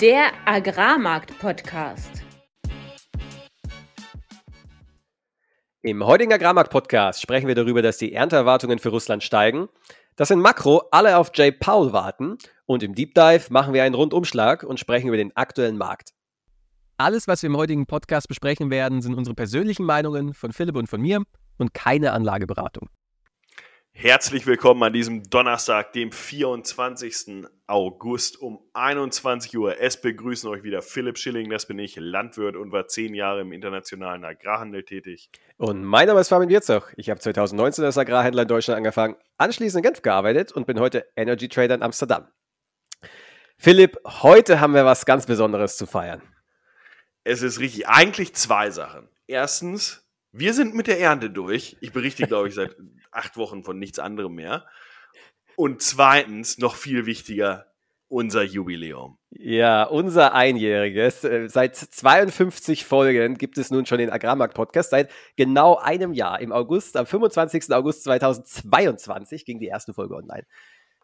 Der Agrarmarkt-Podcast. Im heutigen Agrarmarkt-Podcast sprechen wir darüber, dass die Ernteerwartungen für Russland steigen, dass in Makro alle auf Jay Powell warten und im Deep Dive machen wir einen Rundumschlag und sprechen über den aktuellen Markt. Alles, was wir im heutigen Podcast besprechen werden, sind unsere persönlichen Meinungen von Philipp und von mir und keine Anlageberatung. Herzlich willkommen an diesem Donnerstag, dem 24. August um 21 Uhr. Es begrüßen euch wieder Philipp Schilling, das bin ich, Landwirt und war zehn Jahre im internationalen Agrarhandel tätig. Und mein Name ist Fabian Wirzoch. Ich habe 2019 als Agrarhändler in Deutschland angefangen, anschließend in Genf gearbeitet und bin heute Energy Trader in Amsterdam. Philipp, heute haben wir was ganz Besonderes zu feiern. Es ist richtig, eigentlich zwei Sachen. Erstens, wir sind mit der Ernte durch. Ich berichte, glaube ich, seit acht Wochen von nichts anderem mehr. Und zweitens, noch viel wichtiger, unser Jubiläum. Ja, unser einjähriges. Äh, seit 52 Folgen gibt es nun schon den Agrarmarkt-Podcast. Seit genau einem Jahr. Im August, am 25. August 2022 ging die erste Folge online.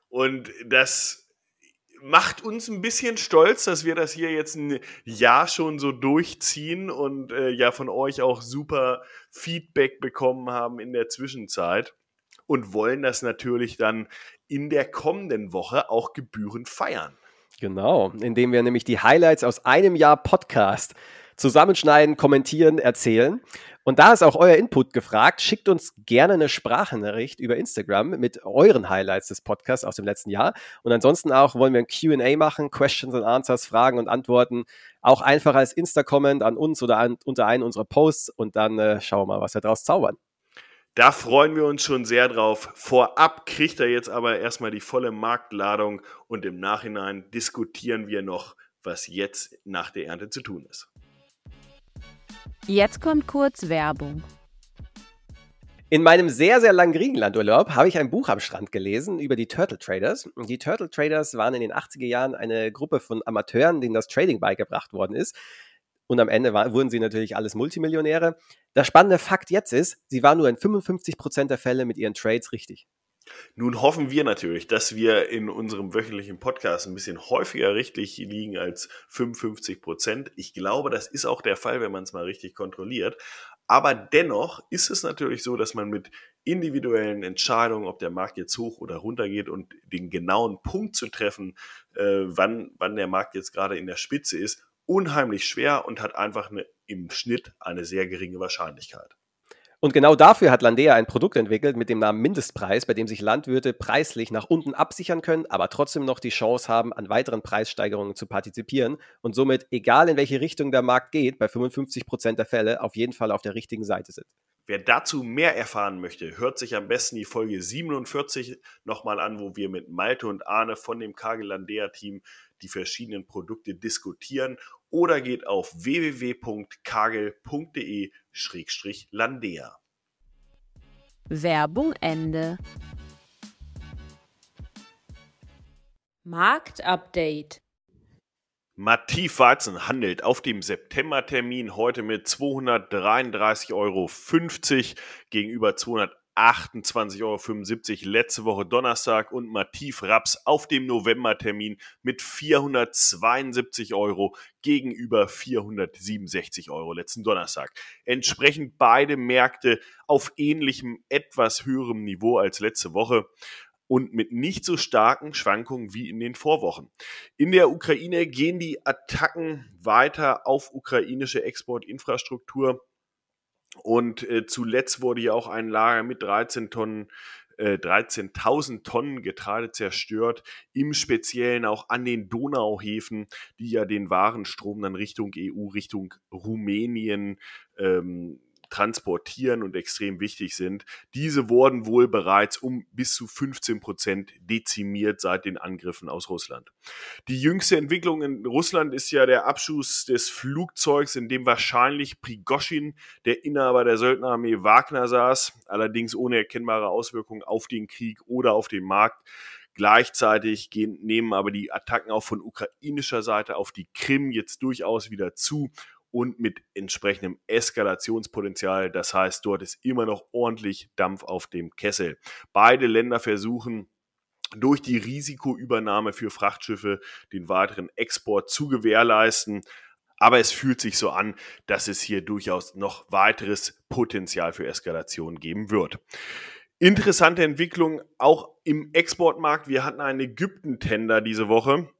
Und das macht uns ein bisschen stolz, dass wir das hier jetzt ein Jahr schon so durchziehen und äh, ja von euch auch super Feedback bekommen haben in der Zwischenzeit und wollen das natürlich dann in der kommenden Woche auch gebührend feiern. Genau, indem wir nämlich die Highlights aus einem Jahr Podcast zusammenschneiden, kommentieren, erzählen. Und da ist auch euer Input gefragt. Schickt uns gerne eine Sprachnachricht über Instagram mit euren Highlights des Podcasts aus dem letzten Jahr. Und ansonsten auch wollen wir ein QA machen, Questions and Answers, Fragen und Antworten. Auch einfach als Insta-Comment an uns oder an, unter einen unserer Posts. Und dann äh, schauen wir mal, was wir daraus zaubern. Da freuen wir uns schon sehr drauf. Vorab kriegt er jetzt aber erstmal die volle Marktladung und im Nachhinein diskutieren wir noch, was jetzt nach der Ernte zu tun ist. Jetzt kommt kurz Werbung. In meinem sehr, sehr langen Griechenlandurlaub habe ich ein Buch am Strand gelesen über die Turtle Traders. Die Turtle Traders waren in den 80er Jahren eine Gruppe von Amateuren, denen das Trading beigebracht worden ist. Und am Ende war, wurden sie natürlich alles Multimillionäre. Der spannende Fakt jetzt ist, sie waren nur in 55 Prozent der Fälle mit ihren Trades richtig. Nun hoffen wir natürlich, dass wir in unserem wöchentlichen Podcast ein bisschen häufiger richtig liegen als 55 Prozent. Ich glaube, das ist auch der Fall, wenn man es mal richtig kontrolliert. Aber dennoch ist es natürlich so, dass man mit individuellen Entscheidungen, ob der Markt jetzt hoch oder runter geht und den genauen Punkt zu treffen, äh, wann, wann der Markt jetzt gerade in der Spitze ist, unheimlich schwer und hat einfach eine, im Schnitt eine sehr geringe Wahrscheinlichkeit. Und genau dafür hat Landea ein Produkt entwickelt mit dem Namen Mindestpreis, bei dem sich Landwirte preislich nach unten absichern können, aber trotzdem noch die Chance haben, an weiteren Preissteigerungen zu partizipieren und somit, egal in welche Richtung der Markt geht, bei 55 Prozent der Fälle auf jeden Fall auf der richtigen Seite sind. Wer dazu mehr erfahren möchte, hört sich am besten die Folge 47 nochmal an, wo wir mit Malte und Arne von dem Kagel Landea Team die verschiedenen Produkte diskutieren oder geht auf www.kagel.de-landea. Werbung Ende. Marktupdate. Mativ Weizen handelt auf dem Septembertermin heute mit 233,50 Euro gegenüber 200 28,75 Euro letzte Woche Donnerstag und Mativ Raps auf dem Novembertermin mit 472 Euro gegenüber 467 Euro letzten Donnerstag. Entsprechend beide Märkte auf ähnlichem, etwas höherem Niveau als letzte Woche und mit nicht so starken Schwankungen wie in den Vorwochen. In der Ukraine gehen die Attacken weiter auf ukrainische Exportinfrastruktur. Und äh, zuletzt wurde ja auch ein Lager mit 13 Tonnen 13.000 äh, Tonnen Getreide zerstört, im Speziellen auch an den Donauhäfen, die ja den Warenstrom dann Richtung EU, Richtung Rumänien ähm, transportieren und extrem wichtig sind. Diese wurden wohl bereits um bis zu 15 Prozent dezimiert seit den Angriffen aus Russland. Die jüngste Entwicklung in Russland ist ja der Abschuss des Flugzeugs, in dem wahrscheinlich Prigoschin, der Inhaber der Söldnerarmee Wagner saß, allerdings ohne erkennbare Auswirkungen auf den Krieg oder auf den Markt. Gleichzeitig gehen, nehmen aber die Attacken auch von ukrainischer Seite auf die Krim jetzt durchaus wieder zu und mit entsprechendem Eskalationspotenzial. Das heißt, dort ist immer noch ordentlich Dampf auf dem Kessel. Beide Länder versuchen durch die Risikoübernahme für Frachtschiffe den weiteren Export zu gewährleisten. Aber es fühlt sich so an, dass es hier durchaus noch weiteres Potenzial für Eskalation geben wird. Interessante Entwicklung auch im Exportmarkt. Wir hatten einen Ägypten-Tender diese Woche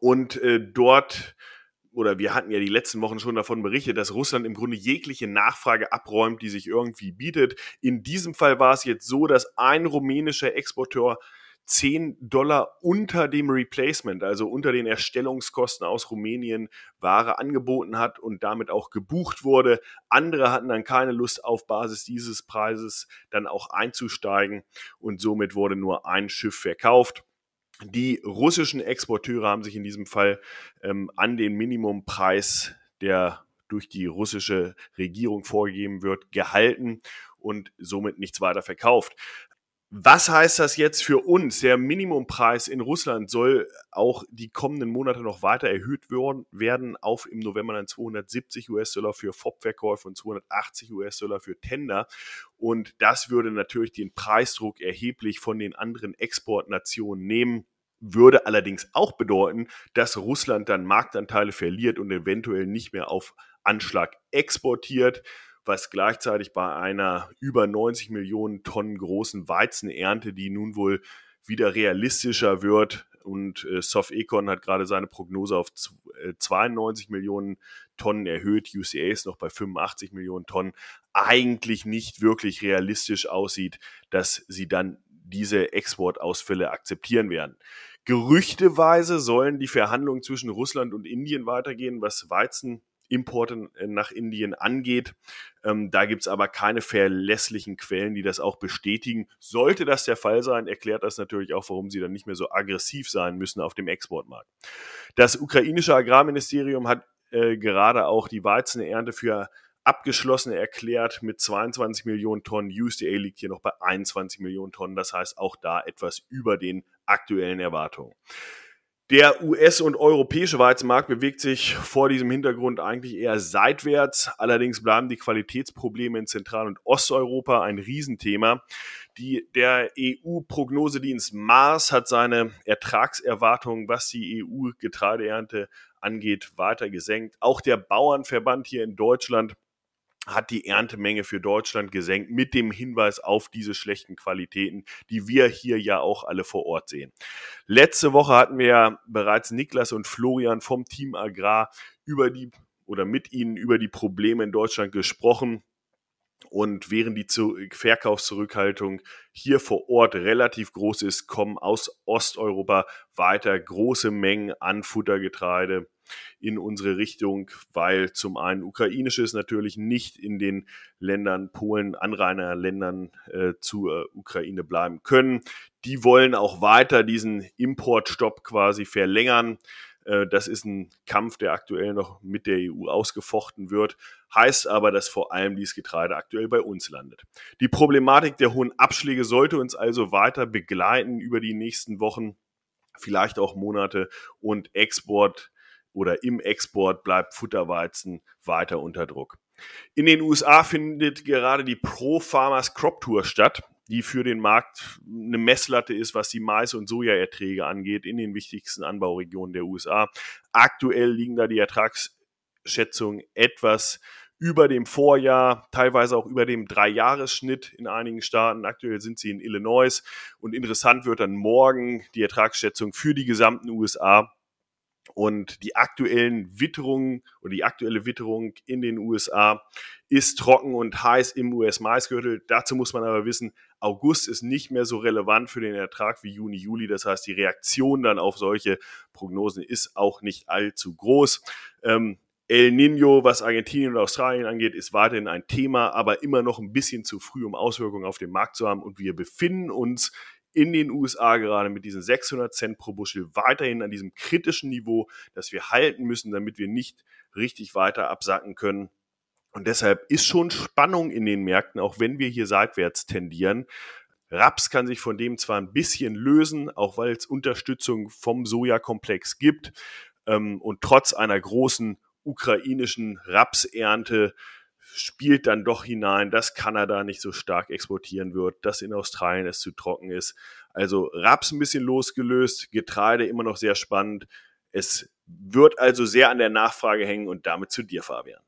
und äh, dort oder wir hatten ja die letzten Wochen schon davon berichtet, dass Russland im Grunde jegliche Nachfrage abräumt, die sich irgendwie bietet. In diesem Fall war es jetzt so, dass ein rumänischer Exporteur 10 Dollar unter dem Replacement, also unter den Erstellungskosten aus Rumänien, Ware angeboten hat und damit auch gebucht wurde. Andere hatten dann keine Lust auf Basis dieses Preises dann auch einzusteigen und somit wurde nur ein Schiff verkauft. Die russischen Exporteure haben sich in diesem Fall ähm, an den Minimumpreis, der durch die russische Regierung vorgegeben wird, gehalten und somit nichts weiter verkauft. Was heißt das jetzt für uns? Der Minimumpreis in Russland soll auch die kommenden Monate noch weiter erhöht werden auf im November dann 270 US-Dollar für FOB-Verkäufe und 280 US-Dollar für Tender. Und das würde natürlich den Preisdruck erheblich von den anderen Exportnationen nehmen würde allerdings auch bedeuten, dass Russland dann Marktanteile verliert und eventuell nicht mehr auf Anschlag exportiert was gleichzeitig bei einer über 90 Millionen Tonnen großen Weizenernte, die nun wohl wieder realistischer wird, und äh, Sofecon hat gerade seine Prognose auf 92 äh, Millionen Tonnen erhöht. UCA ist noch bei 85 Millionen Tonnen. Eigentlich nicht wirklich realistisch aussieht, dass sie dann diese Exportausfälle akzeptieren werden. Gerüchteweise sollen die Verhandlungen zwischen Russland und Indien weitergehen, was Weizen Importe äh, nach Indien angeht. Ähm, da gibt es aber keine verlässlichen Quellen, die das auch bestätigen. Sollte das der Fall sein, erklärt das natürlich auch, warum sie dann nicht mehr so aggressiv sein müssen auf dem Exportmarkt. Das ukrainische Agrarministerium hat äh, gerade auch die Weizenernte für abgeschlossen erklärt mit 22 Millionen Tonnen. USDA liegt hier noch bei 21 Millionen Tonnen. Das heißt auch da etwas über den aktuellen Erwartungen. Der US- und europäische Weizenmarkt bewegt sich vor diesem Hintergrund eigentlich eher seitwärts. Allerdings bleiben die Qualitätsprobleme in Zentral- und Osteuropa ein Riesenthema. Die, der EU-Prognosedienst Mars hat seine Ertragserwartungen, was die EU-Getreideernte angeht, weiter gesenkt. Auch der Bauernverband hier in Deutschland hat die Erntemenge für Deutschland gesenkt mit dem Hinweis auf diese schlechten Qualitäten, die wir hier ja auch alle vor Ort sehen. Letzte Woche hatten wir ja bereits Niklas und Florian vom Team Agrar über die oder mit ihnen über die Probleme in Deutschland gesprochen. Und während die Verkaufszurückhaltung hier vor Ort relativ groß ist, kommen aus Osteuropa weiter große Mengen an Futtergetreide in unsere Richtung, weil zum einen ukrainisches natürlich nicht in den Ländern Polen, Anrainerländern äh, zur Ukraine bleiben können. Die wollen auch weiter diesen Importstopp quasi verlängern. Äh, das ist ein Kampf, der aktuell noch mit der EU ausgefochten wird. Heißt aber, dass vor allem dieses Getreide aktuell bei uns landet. Die Problematik der hohen Abschläge sollte uns also weiter begleiten über die nächsten Wochen, vielleicht auch Monate und Export oder im Export bleibt Futterweizen weiter unter Druck. In den USA findet gerade die Pro Farmers Crop Tour statt, die für den Markt eine Messlatte ist, was die Mais- und Sojaerträge angeht in den wichtigsten Anbauregionen der USA. Aktuell liegen da die Ertragsschätzungen etwas über dem Vorjahr, teilweise auch über dem Dreijahresschnitt in einigen Staaten. Aktuell sind sie in Illinois und interessant wird dann morgen die Ertragsschätzung für die gesamten USA und die aktuellen Witterungen oder die aktuelle Witterung in den USA ist trocken und heiß im US-Maisgürtel. Dazu muss man aber wissen, August ist nicht mehr so relevant für den Ertrag wie Juni, Juli. Das heißt, die Reaktion dann auf solche Prognosen ist auch nicht allzu groß. Ähm, El Nino, was Argentinien und Australien angeht, ist weiterhin ein Thema, aber immer noch ein bisschen zu früh, um Auswirkungen auf den Markt zu haben. Und wir befinden uns in den USA gerade mit diesen 600 Cent pro Bushel weiterhin an diesem kritischen Niveau, das wir halten müssen, damit wir nicht richtig weiter absacken können. Und deshalb ist schon Spannung in den Märkten, auch wenn wir hier seitwärts tendieren. Raps kann sich von dem zwar ein bisschen lösen, auch weil es Unterstützung vom Sojakomplex gibt. Ähm, und trotz einer großen ukrainischen Rapsernte spielt dann doch hinein, dass Kanada nicht so stark exportieren wird, dass in Australien es zu trocken ist. Also Raps ein bisschen losgelöst, Getreide immer noch sehr spannend. Es wird also sehr an der Nachfrage hängen und damit zu dir, Fabian.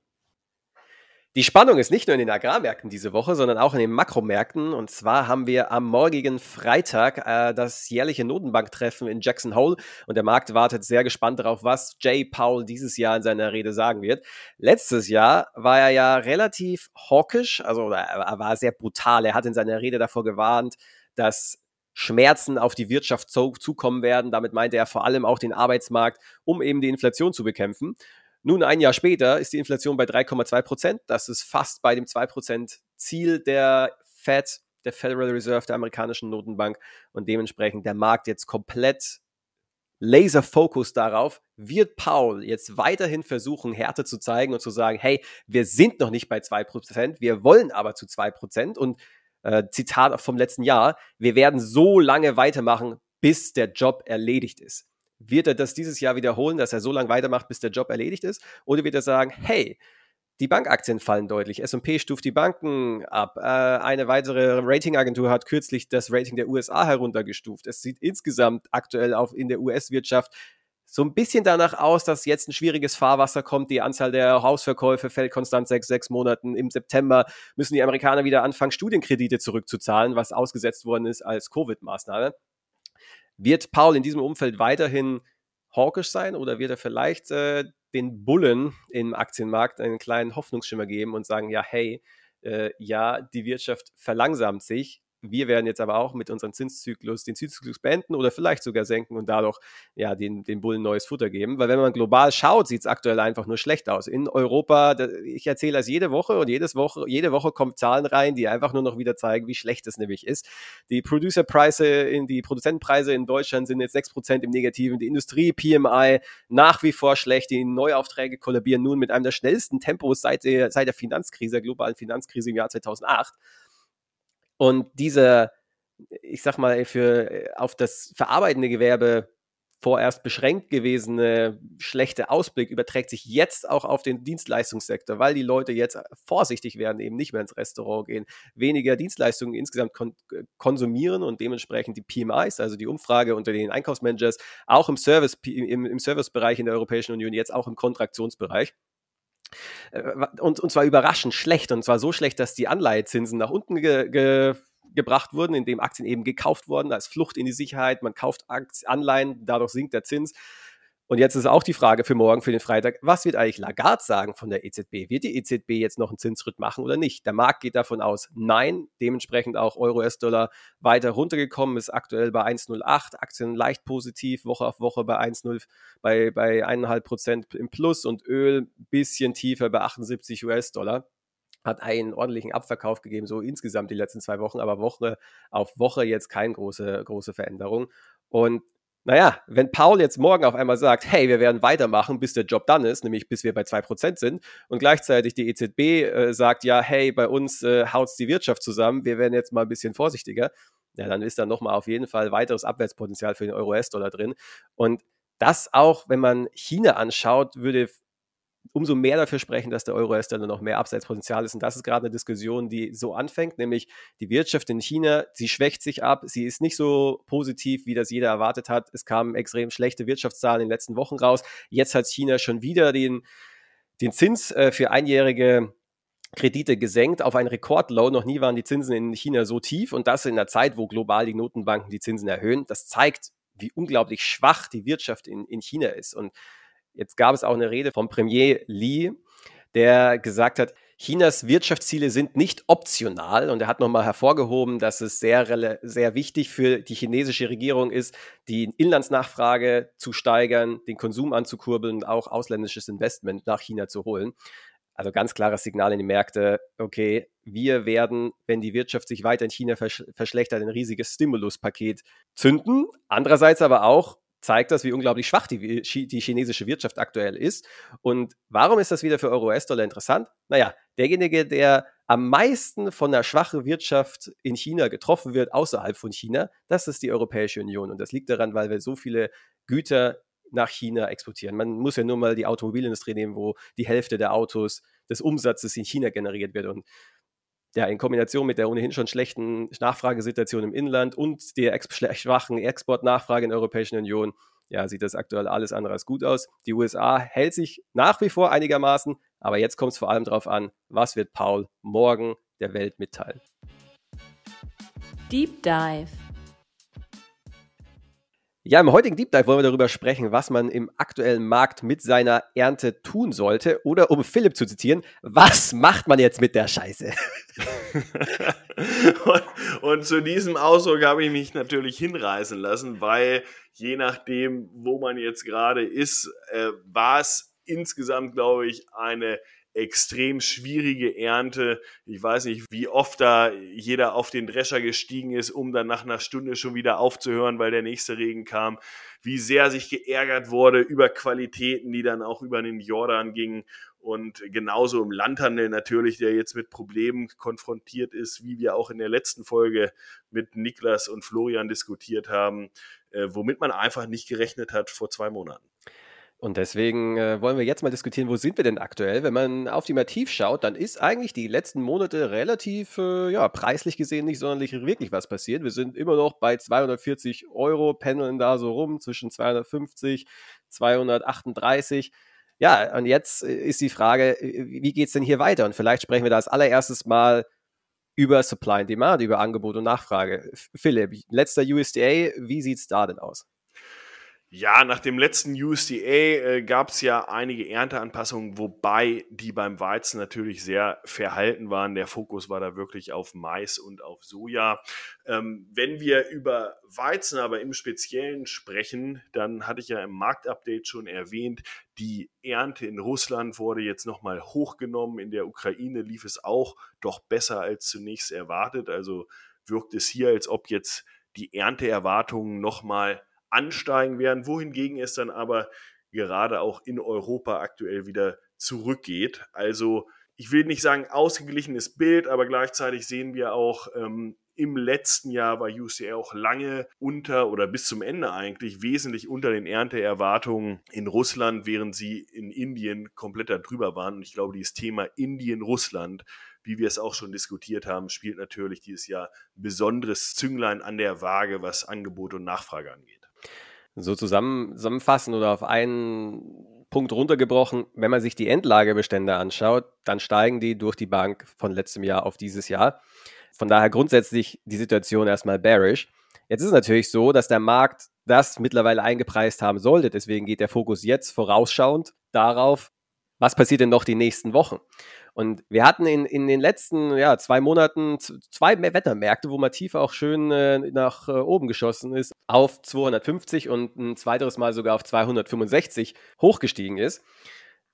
Die Spannung ist nicht nur in den Agrarmärkten diese Woche, sondern auch in den Makromärkten. Und zwar haben wir am morgigen Freitag äh, das jährliche Notenbanktreffen in Jackson Hole. Und der Markt wartet sehr gespannt darauf, was Jay Powell dieses Jahr in seiner Rede sagen wird. Letztes Jahr war er ja relativ hawkisch, also er war sehr brutal. Er hat in seiner Rede davor gewarnt, dass Schmerzen auf die Wirtschaft zukommen werden. Damit meinte er vor allem auch den Arbeitsmarkt, um eben die Inflation zu bekämpfen. Nun, ein Jahr später ist die Inflation bei 3,2 Prozent. Das ist fast bei dem 2 Prozent Ziel der Fed, der Federal Reserve, der amerikanischen Notenbank. Und dementsprechend der Markt jetzt komplett Laser-Focus darauf, wird Paul jetzt weiterhin versuchen, Härte zu zeigen und zu sagen, hey, wir sind noch nicht bei 2%, wir wollen aber zu 2%. Und äh, Zitat vom letzten Jahr, wir werden so lange weitermachen, bis der Job erledigt ist. Wird er das dieses Jahr wiederholen, dass er so lange weitermacht, bis der Job erledigt ist? Oder wird er sagen, hey, die Bankaktien fallen deutlich. S&P stuft die Banken ab. Äh, eine weitere Ratingagentur hat kürzlich das Rating der USA heruntergestuft. Es sieht insgesamt aktuell auch in der US-Wirtschaft so ein bisschen danach aus, dass jetzt ein schwieriges Fahrwasser kommt. Die Anzahl der Hausverkäufe fällt konstant sechs, sechs Monaten. Im September müssen die Amerikaner wieder anfangen, Studienkredite zurückzuzahlen, was ausgesetzt worden ist als Covid-Maßnahme. Wird Paul in diesem Umfeld weiterhin hawkisch sein oder wird er vielleicht äh, den Bullen im Aktienmarkt einen kleinen Hoffnungsschimmer geben und sagen, ja, hey, äh, ja, die Wirtschaft verlangsamt sich, wir werden jetzt aber auch mit unserem Zinszyklus den Zinszyklus beenden oder vielleicht sogar senken und dadurch ja den, den Bullen neues Futter geben. Weil wenn man global schaut, sieht es aktuell einfach nur schlecht aus. In Europa, ich erzähle das jede Woche und jedes Woche, jede Woche kommen Zahlen rein, die einfach nur noch wieder zeigen, wie schlecht es nämlich ist. Die Producerpreise in die Produzentenpreise in Deutschland sind jetzt 6% im Negativen, die Industrie PMI nach wie vor schlecht, die Neuaufträge kollabieren nun mit einem der schnellsten Tempos seit der, seit der Finanzkrise, der globalen Finanzkrise im Jahr 2008. Und dieser, ich sag mal, für äh, auf das verarbeitende Gewerbe vorerst beschränkt gewesene schlechte Ausblick überträgt sich jetzt auch auf den Dienstleistungssektor, weil die Leute jetzt vorsichtig werden, eben nicht mehr ins Restaurant gehen, weniger Dienstleistungen insgesamt kon äh, konsumieren und dementsprechend die PMIs, also die Umfrage unter den Einkaufsmanagers, auch im Service, im, im Servicebereich in der Europäischen Union, jetzt auch im Kontraktionsbereich. Äh, und, und zwar überraschend schlecht. Und zwar so schlecht, dass die Anleihezinsen nach unten ge, ge, gebracht wurden, indem Aktien eben gekauft wurden als Flucht in die Sicherheit. Man kauft Anleihen, dadurch sinkt der Zins. Und jetzt ist auch die Frage für morgen, für den Freitag, was wird eigentlich Lagarde sagen von der EZB? Wird die EZB jetzt noch einen Zinsschritt machen oder nicht? Der Markt geht davon aus, nein. Dementsprechend auch Euro-US-Dollar weiter runtergekommen, ist aktuell bei 1,08, Aktien leicht positiv, Woche auf Woche bei 1,0, bei, bei 1,5 Prozent im Plus und Öl ein bisschen tiefer bei 78 US-Dollar hat einen ordentlichen Abverkauf gegeben, so insgesamt die letzten zwei Wochen, aber Woche auf Woche jetzt keine große, große Veränderung. Und naja, wenn Paul jetzt morgen auf einmal sagt, hey, wir werden weitermachen, bis der Job dann ist, nämlich bis wir bei 2% sind, und gleichzeitig die EZB äh, sagt, ja, hey, bei uns äh, haut die Wirtschaft zusammen, wir werden jetzt mal ein bisschen vorsichtiger, ja, dann ist da nochmal auf jeden Fall weiteres Abwärtspotenzial für den Euro-US-Dollar drin. Und das auch, wenn man China anschaut, würde umso mehr dafür sprechen, dass der Euro-US-Dollar noch mehr Abseitspotenzial ist. Und das ist gerade eine Diskussion, die so anfängt, nämlich die Wirtschaft in China, sie schwächt sich ab, sie ist nicht so positiv, wie das jeder erwartet hat. Es kamen extrem schlechte Wirtschaftszahlen in den letzten Wochen raus. Jetzt hat China schon wieder den, den Zins äh, für einjährige Kredite gesenkt auf ein Rekordlow. Noch nie waren die Zinsen in China so tief und das in einer Zeit, wo global die Notenbanken die Zinsen erhöhen. Das zeigt, wie unglaublich schwach die Wirtschaft in, in China ist. Und Jetzt gab es auch eine Rede vom Premier Li, der gesagt hat, Chinas Wirtschaftsziele sind nicht optional und er hat nochmal hervorgehoben, dass es sehr, sehr wichtig für die chinesische Regierung ist, die Inlandsnachfrage zu steigern, den Konsum anzukurbeln und auch ausländisches Investment nach China zu holen. Also ganz klares Signal in die Märkte, okay, wir werden, wenn die Wirtschaft sich weiter in China versch verschlechtert, ein riesiges Stimuluspaket zünden. Andererseits aber auch, zeigt das, wie unglaublich schwach die, die chinesische Wirtschaft aktuell ist. Und warum ist das wieder für Euro-US-Dollar interessant? Naja, derjenige, der am meisten von der schwachen Wirtschaft in China getroffen wird, außerhalb von China, das ist die Europäische Union. Und das liegt daran, weil wir so viele Güter nach China exportieren. Man muss ja nur mal die Automobilindustrie nehmen, wo die Hälfte der Autos des Umsatzes in China generiert wird. Und ja, in Kombination mit der ohnehin schon schlechten Nachfragesituation im Inland und der ex schwachen Exportnachfrage in der Europäischen Union, ja, sieht das aktuell alles andere als gut aus. Die USA hält sich nach wie vor einigermaßen, aber jetzt kommt es vor allem darauf an, was wird Paul morgen der Welt mitteilen. Deep Dive. Ja, im heutigen Deep Dive wollen wir darüber sprechen, was man im aktuellen Markt mit seiner Ernte tun sollte. Oder um Philipp zu zitieren, was macht man jetzt mit der Scheiße? und, und, zu diesem Ausdruck habe ich mich natürlich hinreißen lassen, weil je nachdem, wo man jetzt gerade ist, äh, war es insgesamt, glaube ich, eine extrem schwierige Ernte. Ich weiß nicht, wie oft da jeder auf den Drescher gestiegen ist, um dann nach einer Stunde schon wieder aufzuhören, weil der nächste Regen kam. Wie sehr sich geärgert wurde über Qualitäten, die dann auch über den Jordan gingen. Und genauso im Landhandel natürlich, der jetzt mit Problemen konfrontiert ist, wie wir auch in der letzten Folge mit Niklas und Florian diskutiert haben, äh, womit man einfach nicht gerechnet hat vor zwei Monaten. Und deswegen äh, wollen wir jetzt mal diskutieren, wo sind wir denn aktuell? Wenn man auf die Mativ schaut, dann ist eigentlich die letzten Monate relativ, äh, ja, preislich gesehen nicht sonderlich wirklich was passiert. Wir sind immer noch bei 240 Euro, pendeln da so rum zwischen 250, 238. Ja, und jetzt äh, ist die Frage, äh, wie geht es denn hier weiter? Und vielleicht sprechen wir da als allererstes mal über Supply and Demand, über Angebot und Nachfrage. Philipp, letzter USDA, wie sieht es da denn aus? Ja, nach dem letzten USDA äh, gab es ja einige Ernteanpassungen, wobei die beim Weizen natürlich sehr verhalten waren. Der Fokus war da wirklich auf Mais und auf Soja. Ähm, wenn wir über Weizen aber im Speziellen sprechen, dann hatte ich ja im Marktupdate schon erwähnt, die Ernte in Russland wurde jetzt nochmal hochgenommen. In der Ukraine lief es auch doch besser als zunächst erwartet. Also wirkt es hier, als ob jetzt die Ernteerwartungen nochmal ansteigen werden, wohingegen es dann aber gerade auch in Europa aktuell wieder zurückgeht. Also ich will nicht sagen ausgeglichenes Bild, aber gleichzeitig sehen wir auch ähm, im letzten Jahr war UCR auch lange unter oder bis zum Ende eigentlich wesentlich unter den Ernteerwartungen in Russland, während sie in Indien komplett darüber waren. Und ich glaube, dieses Thema Indien-Russland, wie wir es auch schon diskutiert haben, spielt natürlich dieses Jahr besonderes Zünglein an der Waage, was Angebot und Nachfrage angeht so zusammen, zusammenfassen oder auf einen Punkt runtergebrochen, wenn man sich die Endlagebestände anschaut, dann steigen die durch die Bank von letztem Jahr auf dieses Jahr. Von daher grundsätzlich die Situation erstmal bearish. Jetzt ist es natürlich so, dass der Markt das mittlerweile eingepreist haben sollte. Deswegen geht der Fokus jetzt vorausschauend darauf, was passiert denn noch die nächsten Wochen. Und wir hatten in, in den letzten ja, zwei Monaten zwei Wettermärkte, wo Mativ auch schön äh, nach äh, oben geschossen ist, auf 250 und ein zweiteres Mal sogar auf 265 hochgestiegen ist.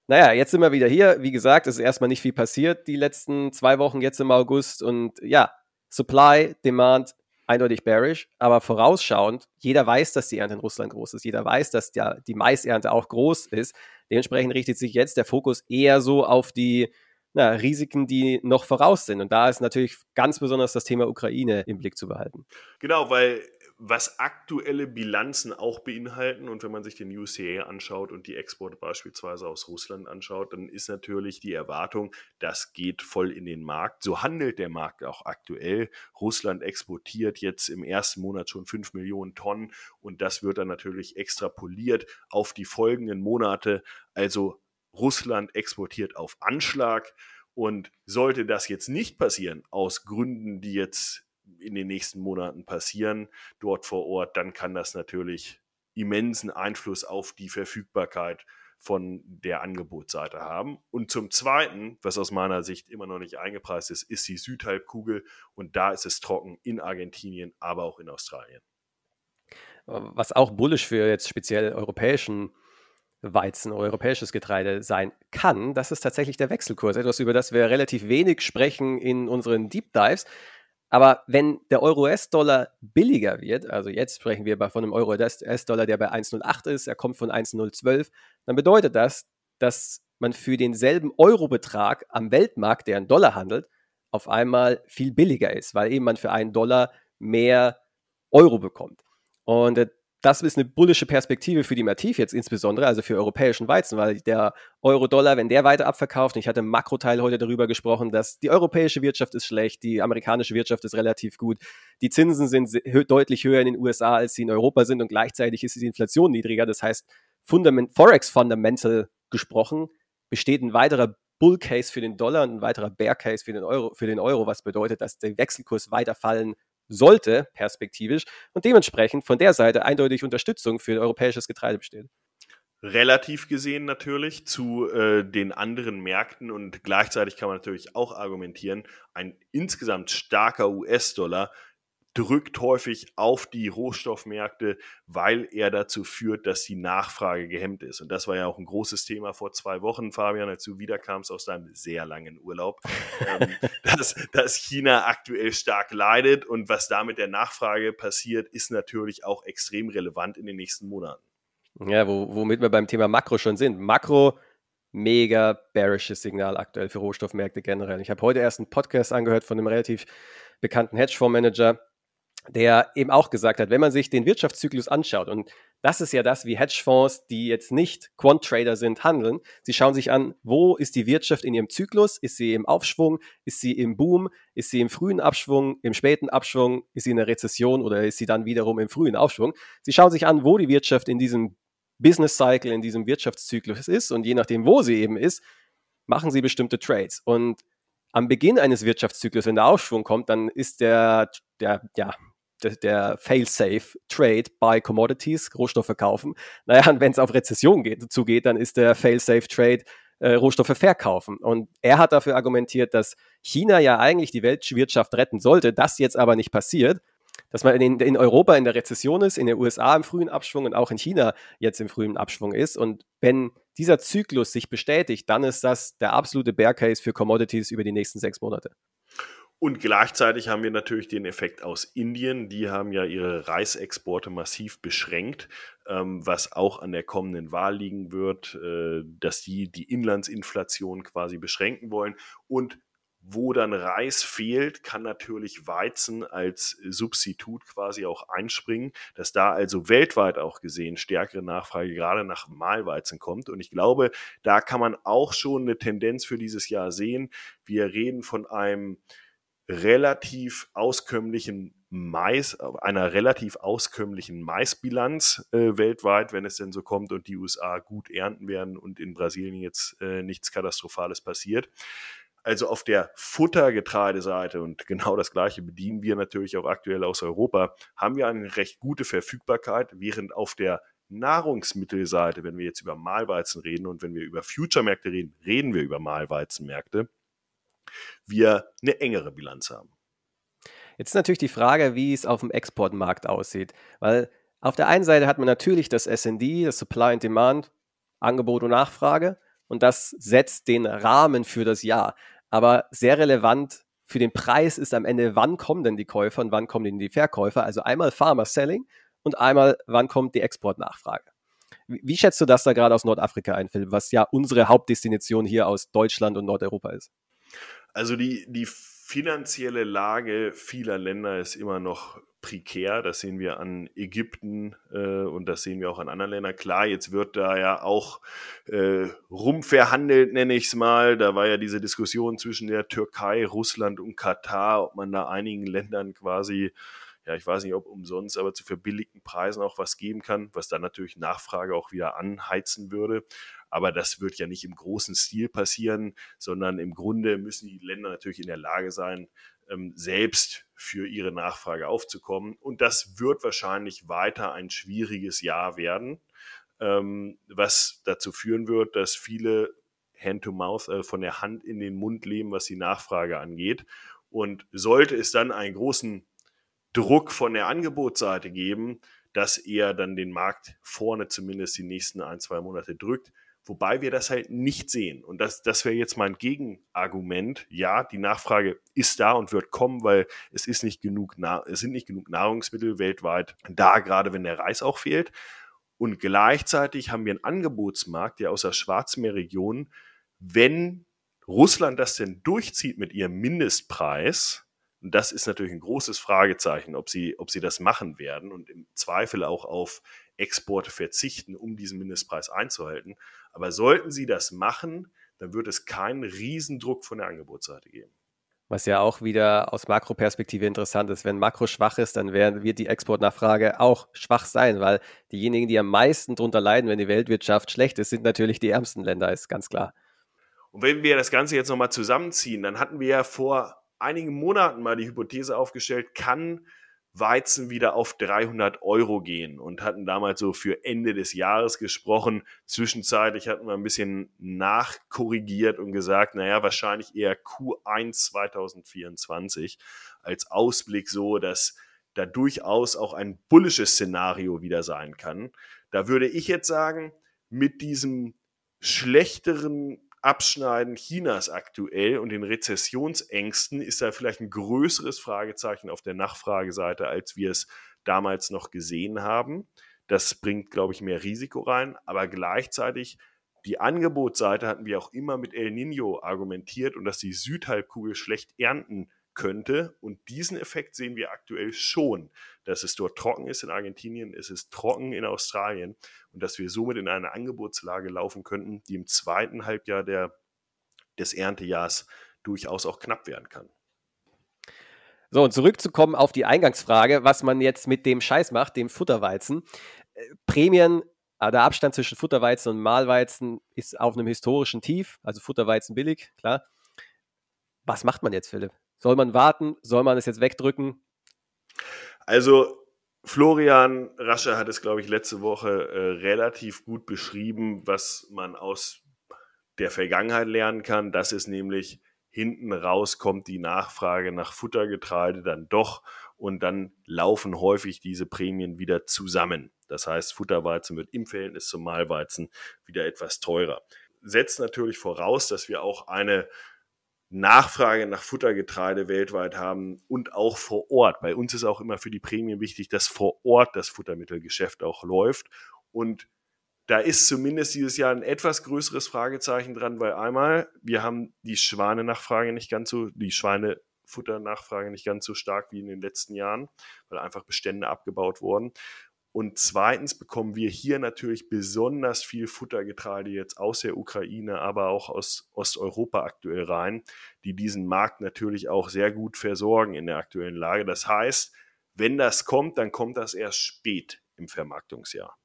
Naja, jetzt sind wir wieder hier. Wie gesagt, es ist erstmal nicht viel passiert die letzten zwei Wochen jetzt im August. Und ja, Supply, Demand, eindeutig bearish, aber vorausschauend, jeder weiß, dass die Ernte in Russland groß ist. Jeder weiß, dass ja, die Maisernte auch groß ist. Dementsprechend richtet sich jetzt der Fokus eher so auf die na, Risiken, die noch voraus sind. Und da ist natürlich ganz besonders das Thema Ukraine im Blick zu behalten. Genau, weil was aktuelle Bilanzen auch beinhalten und wenn man sich den UCA anschaut und die Exporte beispielsweise aus Russland anschaut, dann ist natürlich die Erwartung, das geht voll in den Markt. So handelt der Markt auch aktuell. Russland exportiert jetzt im ersten Monat schon 5 Millionen Tonnen und das wird dann natürlich extrapoliert auf die folgenden Monate. Also Russland exportiert auf Anschlag. Und sollte das jetzt nicht passieren, aus Gründen, die jetzt in den nächsten Monaten passieren, dort vor Ort, dann kann das natürlich immensen Einfluss auf die Verfügbarkeit von der Angebotsseite haben. Und zum Zweiten, was aus meiner Sicht immer noch nicht eingepreist ist, ist die Südhalbkugel. Und da ist es trocken in Argentinien, aber auch in Australien. Was auch bullisch für jetzt speziell europäischen Weizen, europäisches Getreide sein kann, das ist tatsächlich der Wechselkurs. Etwas, über das wir relativ wenig sprechen in unseren Deep Dives. Aber wenn der Euro-US-Dollar billiger wird, also jetzt sprechen wir von einem Euro-US-Dollar, der bei 1,08 ist, er kommt von 1,012, dann bedeutet das, dass man für denselben Euro-Betrag am Weltmarkt, der in Dollar handelt, auf einmal viel billiger ist, weil eben man für einen Dollar mehr Euro bekommt. Und äh, das ist eine bullische Perspektive für die Mativ jetzt insbesondere, also für europäischen Weizen, weil der Euro-Dollar, wenn der weiter abverkauft, ich hatte im Makroteil heute darüber gesprochen, dass die europäische Wirtschaft ist schlecht, die amerikanische Wirtschaft ist relativ gut, die Zinsen sind deutlich höher in den USA, als sie in Europa sind und gleichzeitig ist die Inflation niedriger. Das heißt, Fundament, Forex Fundamental gesprochen, besteht ein weiterer Bull Case für den Dollar und ein weiterer Bear Case für den Euro, für den Euro, was bedeutet, dass der Wechselkurs weiter fallen sollte, perspektivisch, und dementsprechend von der Seite eindeutig Unterstützung für europäisches Getreide besteht. Relativ gesehen natürlich zu äh, den anderen Märkten und gleichzeitig kann man natürlich auch argumentieren, ein insgesamt starker US-Dollar drückt häufig auf die Rohstoffmärkte, weil er dazu führt, dass die Nachfrage gehemmt ist. Und das war ja auch ein großes Thema vor zwei Wochen, Fabian, als du wiederkamst aus deinem sehr langen Urlaub, ähm, dass, dass China aktuell stark leidet und was da mit der Nachfrage passiert, ist natürlich auch extrem relevant in den nächsten Monaten. Ja, wo, womit wir beim Thema Makro schon sind. Makro mega bearisches Signal aktuell für Rohstoffmärkte generell. Ich habe heute erst einen Podcast angehört von einem relativ bekannten Hedgefondsmanager, der eben auch gesagt hat, wenn man sich den Wirtschaftszyklus anschaut, und das ist ja das, wie Hedgefonds, die jetzt nicht Quant-Trader sind, handeln. Sie schauen sich an, wo ist die Wirtschaft in ihrem Zyklus? Ist sie im Aufschwung? Ist sie im Boom? Ist sie im frühen Abschwung, im späten Abschwung? Ist sie in der Rezession oder ist sie dann wiederum im frühen Aufschwung? Sie schauen sich an, wo die Wirtschaft in diesem Business Cycle, in diesem Wirtschaftszyklus ist und je nachdem, wo sie eben ist, machen sie bestimmte Trades. Und am Beginn eines Wirtschaftszyklus, wenn der Aufschwung kommt, dann ist der, der, ja, der, der Fail-Safe-Trade bei Commodities, Rohstoffe kaufen. Naja, und wenn es auf Rezession geht, zugeht, dann ist der Fail-Safe-Trade äh, Rohstoffe verkaufen. Und er hat dafür argumentiert, dass China ja eigentlich die Weltwirtschaft retten sollte, das jetzt aber nicht passiert, dass man in, in, Europa in der Rezession ist, in den USA im frühen Abschwung und auch in China jetzt im frühen Abschwung ist. Und wenn dieser Zyklus sich bestätigt, dann ist das der absolute Bear Case für Commodities über die nächsten sechs Monate. Und gleichzeitig haben wir natürlich den Effekt aus Indien. Die haben ja ihre Reisexporte massiv beschränkt, ähm, was auch an der kommenden Wahl liegen wird, äh, dass die die Inlandsinflation quasi beschränken wollen. Und wo dann Reis fehlt, kann natürlich Weizen als Substitut quasi auch einspringen, dass da also weltweit auch gesehen stärkere Nachfrage gerade nach Mahlweizen kommt. Und ich glaube, da kann man auch schon eine Tendenz für dieses Jahr sehen. Wir reden von einem relativ auskömmlichen Mais, einer relativ auskömmlichen Maisbilanz äh, weltweit, wenn es denn so kommt und die USA gut ernten werden und in Brasilien jetzt äh, nichts Katastrophales passiert. Also auf der Futtergetreideseite und genau das gleiche bedienen wir natürlich auch aktuell aus Europa, haben wir eine recht gute Verfügbarkeit, während auf der Nahrungsmittelseite, wenn wir jetzt über Mahlweizen reden und wenn wir über Future-Märkte reden, reden wir über Mahlweizenmärkte wir eine engere Bilanz haben. Jetzt ist natürlich die Frage, wie es auf dem Exportmarkt aussieht, weil auf der einen Seite hat man natürlich das S&D, das Supply and Demand, Angebot und Nachfrage und das setzt den Rahmen für das Jahr. Aber sehr relevant für den Preis ist am Ende, wann kommen denn die Käufer und wann kommen denn die Verkäufer? Also einmal Farmer Selling und einmal, wann kommt die Exportnachfrage? Wie, wie schätzt du das da gerade aus Nordafrika ein, Philipp, was ja unsere Hauptdestination hier aus Deutschland und Nordeuropa ist? Also die, die finanzielle Lage vieler Länder ist immer noch prekär. Das sehen wir an Ägypten äh, und das sehen wir auch an anderen Ländern. Klar, jetzt wird da ja auch äh, rumverhandelt, nenne ich es mal. Da war ja diese Diskussion zwischen der Türkei, Russland und Katar, ob man da einigen Ländern quasi ja, ich weiß nicht, ob umsonst, aber zu verbilligten Preisen auch was geben kann, was dann natürlich Nachfrage auch wieder anheizen würde. Aber das wird ja nicht im großen Stil passieren, sondern im Grunde müssen die Länder natürlich in der Lage sein, ähm, selbst für ihre Nachfrage aufzukommen. Und das wird wahrscheinlich weiter ein schwieriges Jahr werden, ähm, was dazu führen wird, dass viele Hand-to-Mouth äh, von der Hand in den Mund leben, was die Nachfrage angeht. Und sollte es dann einen großen Druck von der Angebotsseite geben, dass er dann den Markt vorne zumindest die nächsten ein, zwei Monate drückt. Wobei wir das halt nicht sehen. Und das, das wäre jetzt mein Gegenargument. Ja, die Nachfrage ist da und wird kommen, weil es ist nicht genug, es sind nicht genug Nahrungsmittel weltweit da, gerade wenn der Reis auch fehlt. Und gleichzeitig haben wir einen Angebotsmarkt, der aus der Schwarzmeerregion, wenn Russland das denn durchzieht mit ihrem Mindestpreis, Und das ist natürlich ein großes Fragezeichen, ob sie, ob sie das machen werden und im Zweifel auch auf Exporte verzichten, um diesen Mindestpreis einzuhalten. Aber sollten sie das machen, dann wird es keinen Riesendruck von der Angebotsseite geben. Was ja auch wieder aus Makroperspektive interessant ist. Wenn Makro schwach ist, dann wird die Exportnachfrage auch schwach sein, weil diejenigen, die am meisten darunter leiden, wenn die Weltwirtschaft schlecht ist, sind natürlich die ärmsten Länder, ist ganz klar. Und wenn wir das Ganze jetzt nochmal zusammenziehen, dann hatten wir ja vor einigen Monaten mal die Hypothese aufgestellt, kann Weizen wieder auf 300 Euro gehen und hatten damals so für Ende des Jahres gesprochen. Zwischenzeitlich hatten wir ein bisschen nachkorrigiert und gesagt, naja, wahrscheinlich eher Q1 2024 als Ausblick so, dass da durchaus auch ein bullisches Szenario wieder sein kann. Da würde ich jetzt sagen, mit diesem schlechteren Abschneiden Chinas aktuell und den Rezessionsängsten ist da vielleicht ein größeres Fragezeichen auf der Nachfrageseite, als wir es damals noch gesehen haben. Das bringt, glaube ich, mehr Risiko rein, aber gleichzeitig die Angebotsseite hatten wir auch immer mit El Nino argumentiert und dass die Südhalbkugel schlecht ernten könnte. Und diesen Effekt sehen wir aktuell schon, dass es dort trocken ist in Argentinien, es ist trocken in Australien und dass wir somit in eine Angebotslage laufen könnten, die im zweiten Halbjahr der, des Erntejahrs durchaus auch knapp werden kann. So, und zurückzukommen auf die Eingangsfrage, was man jetzt mit dem Scheiß macht, dem Futterweizen. Äh, Prämien, äh, der Abstand zwischen Futterweizen und Mahlweizen ist auf einem historischen Tief, also Futterweizen billig, klar. Was macht man jetzt, Philipp? Soll man warten? Soll man es jetzt wegdrücken? Also Florian Rascher hat es, glaube ich, letzte Woche äh, relativ gut beschrieben, was man aus der Vergangenheit lernen kann. Das ist nämlich hinten raus kommt die Nachfrage nach Futtergetreide dann doch und dann laufen häufig diese Prämien wieder zusammen. Das heißt, Futterweizen wird im Verhältnis zum Mahlweizen wieder etwas teurer. Setzt natürlich voraus, dass wir auch eine Nachfrage nach Futtergetreide weltweit haben und auch vor Ort. Bei uns ist auch immer für die Prämien wichtig, dass vor Ort das Futtermittelgeschäft auch läuft. Und da ist zumindest dieses Jahr ein etwas größeres Fragezeichen dran, weil einmal, wir haben die Schweinenachfrage nicht ganz so, die Schweinefutternachfrage nicht ganz so stark wie in den letzten Jahren, weil einfach Bestände abgebaut wurden. Und zweitens bekommen wir hier natürlich besonders viel Futtergetreide jetzt aus der Ukraine, aber auch aus Osteuropa aktuell rein, die diesen Markt natürlich auch sehr gut versorgen in der aktuellen Lage. Das heißt, wenn das kommt, dann kommt das erst spät im Vermarktungsjahr.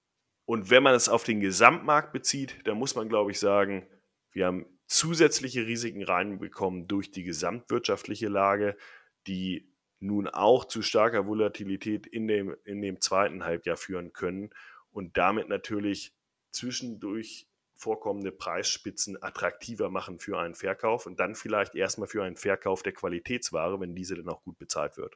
Und wenn man es auf den Gesamtmarkt bezieht, dann muss man, glaube ich, sagen, wir haben zusätzliche Risiken reinbekommen durch die gesamtwirtschaftliche Lage, die nun auch zu starker Volatilität in dem, in dem zweiten Halbjahr führen können und damit natürlich zwischendurch vorkommende Preisspitzen attraktiver machen für einen Verkauf und dann vielleicht erstmal für einen Verkauf der Qualitätsware, wenn diese dann auch gut bezahlt wird.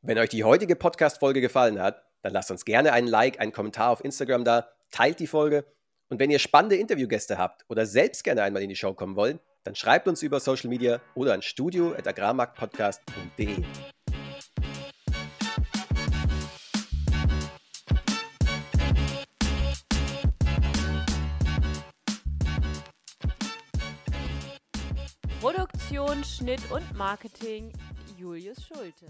Wenn euch die heutige Podcast-Folge gefallen hat, dann lasst uns gerne einen Like, einen Kommentar auf Instagram da, teilt die Folge und wenn ihr spannende Interviewgäste habt oder selbst gerne einmal in die Show kommen wollt, dann schreibt uns über Social Media oder an studio.agrarmarktpodcast.de. Produktion, Schnitt und Marketing Julius Schulte.